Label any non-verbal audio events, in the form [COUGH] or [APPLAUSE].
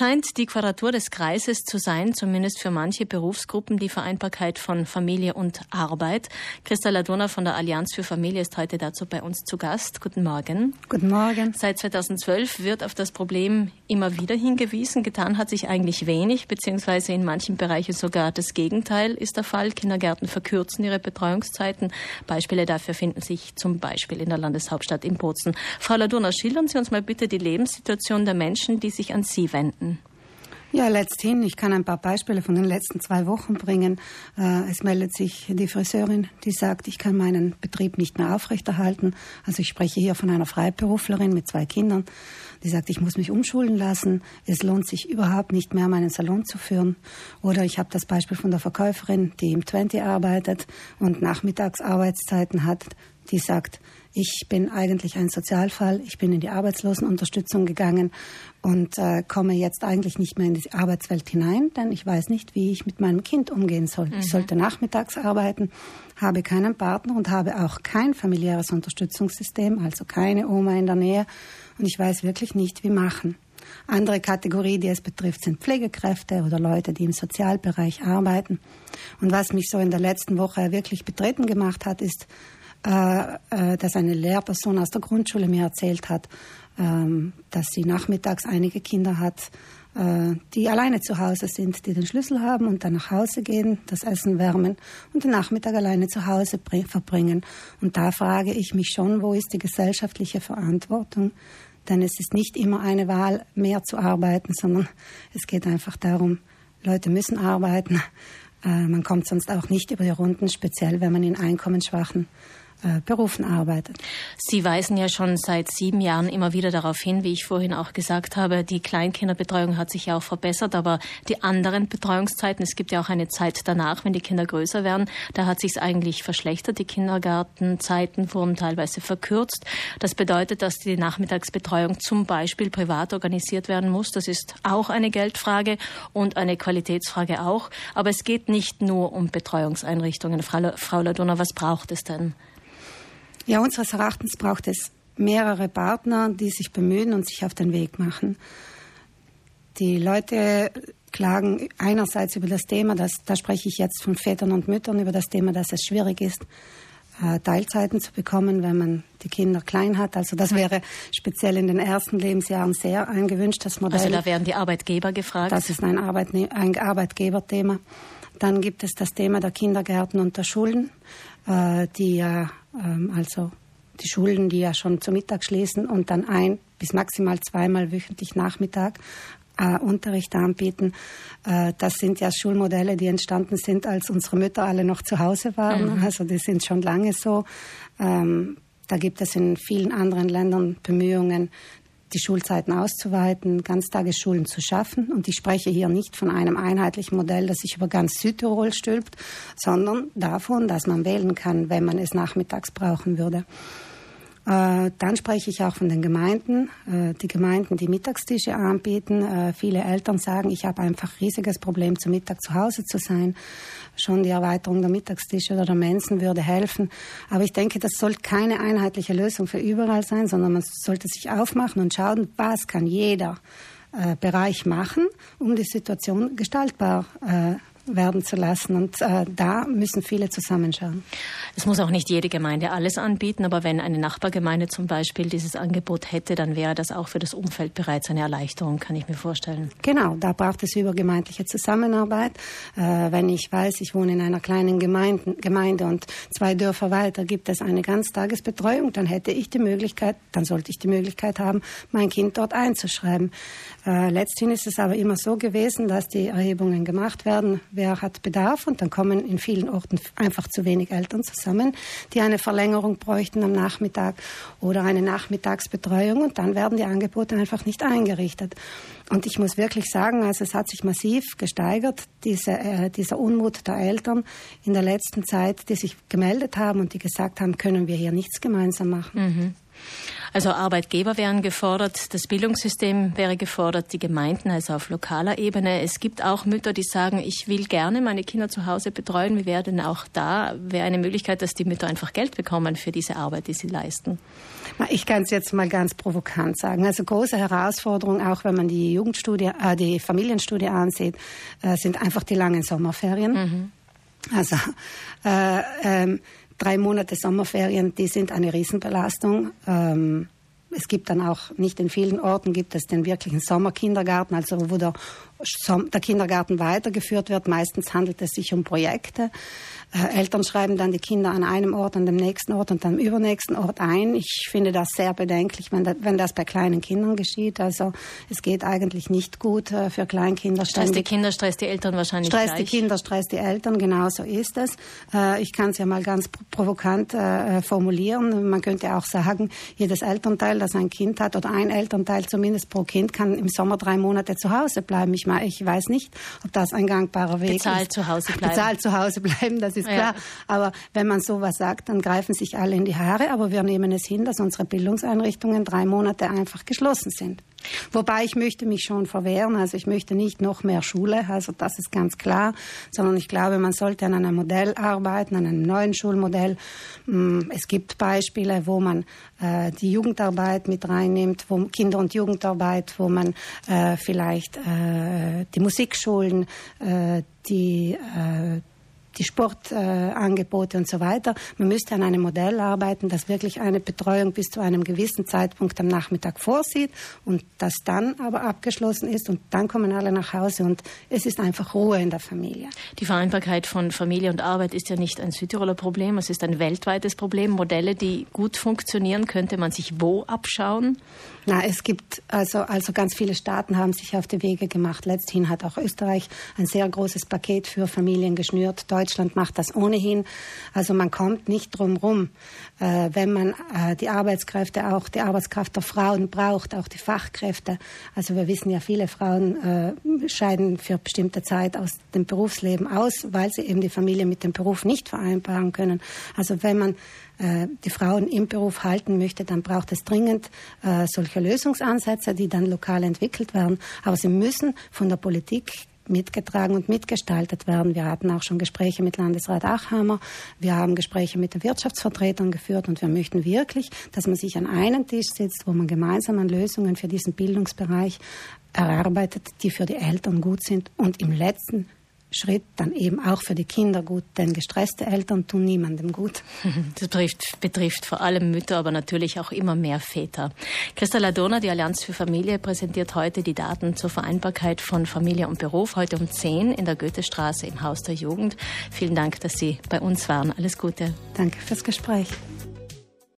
scheint die Quadratur des Kreises zu sein, zumindest für manche Berufsgruppen, die Vereinbarkeit von Familie und Arbeit. Christa Ladona von der Allianz für Familie ist heute dazu bei uns zu Gast. Guten Morgen. Guten Morgen. Seit 2012 wird auf das Problem immer wieder hingewiesen. Getan hat sich eigentlich wenig, beziehungsweise in manchen Bereichen sogar das Gegenteil ist der Fall. Kindergärten verkürzen ihre Betreuungszeiten. Beispiele dafür finden sich zum Beispiel in der Landeshauptstadt in Bozen. Frau Ladona, schildern Sie uns mal bitte die Lebenssituation der Menschen, die sich an Sie wenden? Ja, letzthin. Ich kann ein paar Beispiele von den letzten zwei Wochen bringen. Äh, es meldet sich die Friseurin, die sagt, ich kann meinen Betrieb nicht mehr aufrechterhalten. Also ich spreche hier von einer Freiberuflerin mit zwei Kindern. Die sagt, ich muss mich umschulen lassen. Es lohnt sich überhaupt nicht mehr, meinen Salon zu führen. Oder ich habe das Beispiel von der Verkäuferin, die im 20 arbeitet und Nachmittagsarbeitszeiten hat. Die sagt, ich bin eigentlich ein Sozialfall. Ich bin in die Arbeitslosenunterstützung gegangen und äh, komme jetzt eigentlich nicht mehr in die Arbeitswelt hinein, denn ich weiß nicht, wie ich mit meinem Kind umgehen soll. Mhm. Ich sollte nachmittags arbeiten, habe keinen Partner und habe auch kein familiäres Unterstützungssystem, also keine Oma in der Nähe und ich weiß wirklich nicht, wie machen. Andere Kategorie, die es betrifft, sind Pflegekräfte oder Leute, die im Sozialbereich arbeiten. Und was mich so in der letzten Woche wirklich betreten gemacht hat, ist, dass eine Lehrperson aus der Grundschule mir erzählt hat, ähm, dass sie nachmittags einige Kinder hat, äh, die alleine zu Hause sind, die den Schlüssel haben und dann nach Hause gehen, das Essen wärmen und den Nachmittag alleine zu Hause verbringen. Und da frage ich mich schon, wo ist die gesellschaftliche Verantwortung? Denn es ist nicht immer eine Wahl, mehr zu arbeiten, sondern es geht einfach darum, Leute müssen arbeiten. Man kommt sonst auch nicht über die Runden, speziell wenn man in einkommensschwachen äh, Berufen arbeitet. Sie weisen ja schon seit sieben Jahren immer wieder darauf hin, wie ich vorhin auch gesagt habe, die Kleinkinderbetreuung hat sich ja auch verbessert, aber die anderen Betreuungszeiten, es gibt ja auch eine Zeit danach, wenn die Kinder größer werden, da hat sich es eigentlich verschlechtert. Die Kindergartenzeiten wurden teilweise verkürzt. Das bedeutet, dass die Nachmittagsbetreuung zum Beispiel privat organisiert werden muss. Das ist auch eine Geldfrage und eine Qualitätsfrage auch. Aber es geht nicht nur um Betreuungseinrichtungen. Frau, Frau Ladona, was braucht es denn? Ja, unseres Erachtens braucht es mehrere Partner, die sich bemühen und sich auf den Weg machen. Die Leute klagen einerseits über das Thema, dass, da spreche ich jetzt von Vätern und Müttern, über das Thema, dass es schwierig ist, äh, Teilzeiten zu bekommen, wenn man die Kinder klein hat. Also das wäre speziell in den ersten Lebensjahren sehr ein gewünschtes Modell. Also da werden die Arbeitgeber gefragt. Das ist ein, Arbeitne ein Arbeitgeberthema. Dann gibt es das Thema der Kindergärten und der Schulen, äh, die ja also die Schulen, die ja schon zu Mittag schließen und dann ein bis maximal zweimal wöchentlich Nachmittag äh, Unterricht anbieten. Äh, das sind ja Schulmodelle, die entstanden sind, als unsere Mütter alle noch zu Hause waren. Mhm. Also die sind schon lange so. Ähm, da gibt es in vielen anderen Ländern Bemühungen, die Schulzeiten auszuweiten, Ganztagesschulen zu schaffen. Und ich spreche hier nicht von einem einheitlichen Modell, das sich über ganz Südtirol stülpt, sondern davon, dass man wählen kann, wenn man es nachmittags brauchen würde. Äh, dann spreche ich auch von den Gemeinden, äh, die Gemeinden, die Mittagstische anbieten. Äh, viele Eltern sagen, ich habe einfach riesiges Problem, zu Mittag zu Hause zu sein. Schon die Erweiterung der Mittagstische oder der Mensen würde helfen. Aber ich denke, das soll keine einheitliche Lösung für überall sein, sondern man sollte sich aufmachen und schauen, was kann jeder Bereich machen, um die Situation gestaltbar äh, werden zu lassen. Und äh, da müssen viele zusammenschauen. Es muss auch nicht jede Gemeinde alles anbieten, aber wenn eine Nachbargemeinde zum Beispiel dieses Angebot hätte, dann wäre das auch für das Umfeld bereits eine Erleichterung, kann ich mir vorstellen. Genau, da braucht es übergemeindliche Zusammenarbeit. Äh, wenn ich weiß, ich wohne in einer kleinen Gemeinde, Gemeinde und zwei Dörfer weiter gibt es eine Ganztagesbetreuung, dann hätte ich die Möglichkeit, dann sollte ich die Möglichkeit haben, mein Kind dort einzuschreiben. Äh, letzthin ist es aber immer so gewesen, dass die Erhebungen gemacht werden, wer hat Bedarf und dann kommen in vielen Orten einfach zu wenig Eltern zusammen, die eine Verlängerung bräuchten am Nachmittag oder eine Nachmittagsbetreuung und dann werden die Angebote einfach nicht eingerichtet. Und ich muss wirklich sagen, also es hat sich massiv gesteigert, diese, äh, dieser Unmut der Eltern in der letzten Zeit, die sich gemeldet haben und die gesagt haben, können wir hier nichts gemeinsam machen. Mhm. Also Arbeitgeber wären gefordert, das Bildungssystem wäre gefordert, die Gemeinden, also auf lokaler Ebene. Es gibt auch Mütter, die sagen, ich will gerne meine Kinder zu Hause betreuen. Wie wäre denn auch da wäre eine Möglichkeit, dass die Mütter einfach Geld bekommen für diese Arbeit, die sie leisten? Ich kann es jetzt mal ganz provokant sagen. Also große Herausforderung, auch wenn man die Jugendstudie, äh, die Familienstudie ansieht, äh, sind einfach die langen Sommerferien. Mhm. Also äh, ähm, drei Monate Sommerferien, die sind eine Riesenbelastung. Ähm, es gibt dann auch nicht in vielen Orten gibt es den wirklichen Sommerkindergarten, also wo der, der Kindergarten weitergeführt wird. Meistens handelt es sich um Projekte. Äh, Eltern schreiben dann die Kinder an einem Ort, an dem nächsten Ort und dann am übernächsten Ort ein. Ich finde das sehr bedenklich, wenn, da, wenn das bei kleinen Kindern geschieht. Also es geht eigentlich nicht gut äh, für Kleinkinder. Stress die Kinder, Stress die Eltern wahrscheinlich Stress gleich. die Kinder, Stress die Eltern, genau so ist es. Äh, ich kann es ja mal ganz provokant formulieren. Man könnte auch sagen, jedes Elternteil, das ein Kind hat oder ein Elternteil zumindest pro Kind, kann im Sommer drei Monate zu Hause bleiben. Ich, meine, ich weiß nicht, ob das ein gangbarer Weg Bezahlt ist. zu Hause bleiben. Bezahlt zu Hause bleiben, das ist ist klar. Ja. Aber wenn man sowas sagt, dann greifen sich alle in die Haare. Aber wir nehmen es hin, dass unsere Bildungseinrichtungen drei Monate einfach geschlossen sind. Wobei ich möchte mich schon verwehren, also ich möchte nicht noch mehr Schule, also das ist ganz klar, sondern ich glaube, man sollte an einem Modell arbeiten, an einem neuen Schulmodell. Mm, es gibt Beispiele, wo man äh, die Jugendarbeit mit reinnimmt, wo Kinder- und Jugendarbeit, wo man äh, vielleicht äh, die Musikschulen, äh, die äh, die Sportangebote äh, und so weiter. Man müsste an einem Modell arbeiten, das wirklich eine Betreuung bis zu einem gewissen Zeitpunkt am Nachmittag vorsieht und das dann aber abgeschlossen ist und dann kommen alle nach Hause und es ist einfach Ruhe in der Familie. Die Vereinbarkeit von Familie und Arbeit ist ja nicht ein Südtiroler Problem, es ist ein weltweites Problem. Modelle, die gut funktionieren, könnte man sich wo abschauen? Na, es gibt also, also ganz viele Staaten haben sich auf die Wege gemacht. Letzthin hat auch Österreich ein sehr großes Paket für Familien geschnürt. Deutschland macht das ohnehin. Also man kommt nicht drum rum, äh, wenn man äh, die Arbeitskräfte auch, die Arbeitskraft der Frauen braucht, auch die Fachkräfte. Also wir wissen ja, viele Frauen äh, scheiden für bestimmte Zeit aus dem Berufsleben aus, weil sie eben die Familie mit dem Beruf nicht vereinbaren können. Also wenn man äh, die Frauen im Beruf halten möchte, dann braucht es dringend äh, solche Lösungsansätze, die dann lokal entwickelt werden. Aber sie müssen von der Politik mitgetragen und mitgestaltet werden. Wir hatten auch schon Gespräche mit Landesrat Achhammer. Wir haben Gespräche mit den Wirtschaftsvertretern geführt und wir möchten wirklich, dass man sich an einen Tisch sitzt, wo man gemeinsam an Lösungen für diesen Bildungsbereich erarbeitet, die für die Eltern gut sind und im letzten Schritt dann eben auch für die Kinder gut, denn gestresste Eltern tun niemandem gut. [LAUGHS] Das betrifft, betrifft vor allem Mütter, aber natürlich auch immer mehr Väter. Christa Ladona, die Allianz für Familie, präsentiert heute die Daten zur Vereinbarkeit von Familie und Beruf, heute um 10 in der Goethestraße im Haus der Jugend. Vielen Dank, dass Sie bei uns waren. Alles Gute. Danke fürs Gespräch.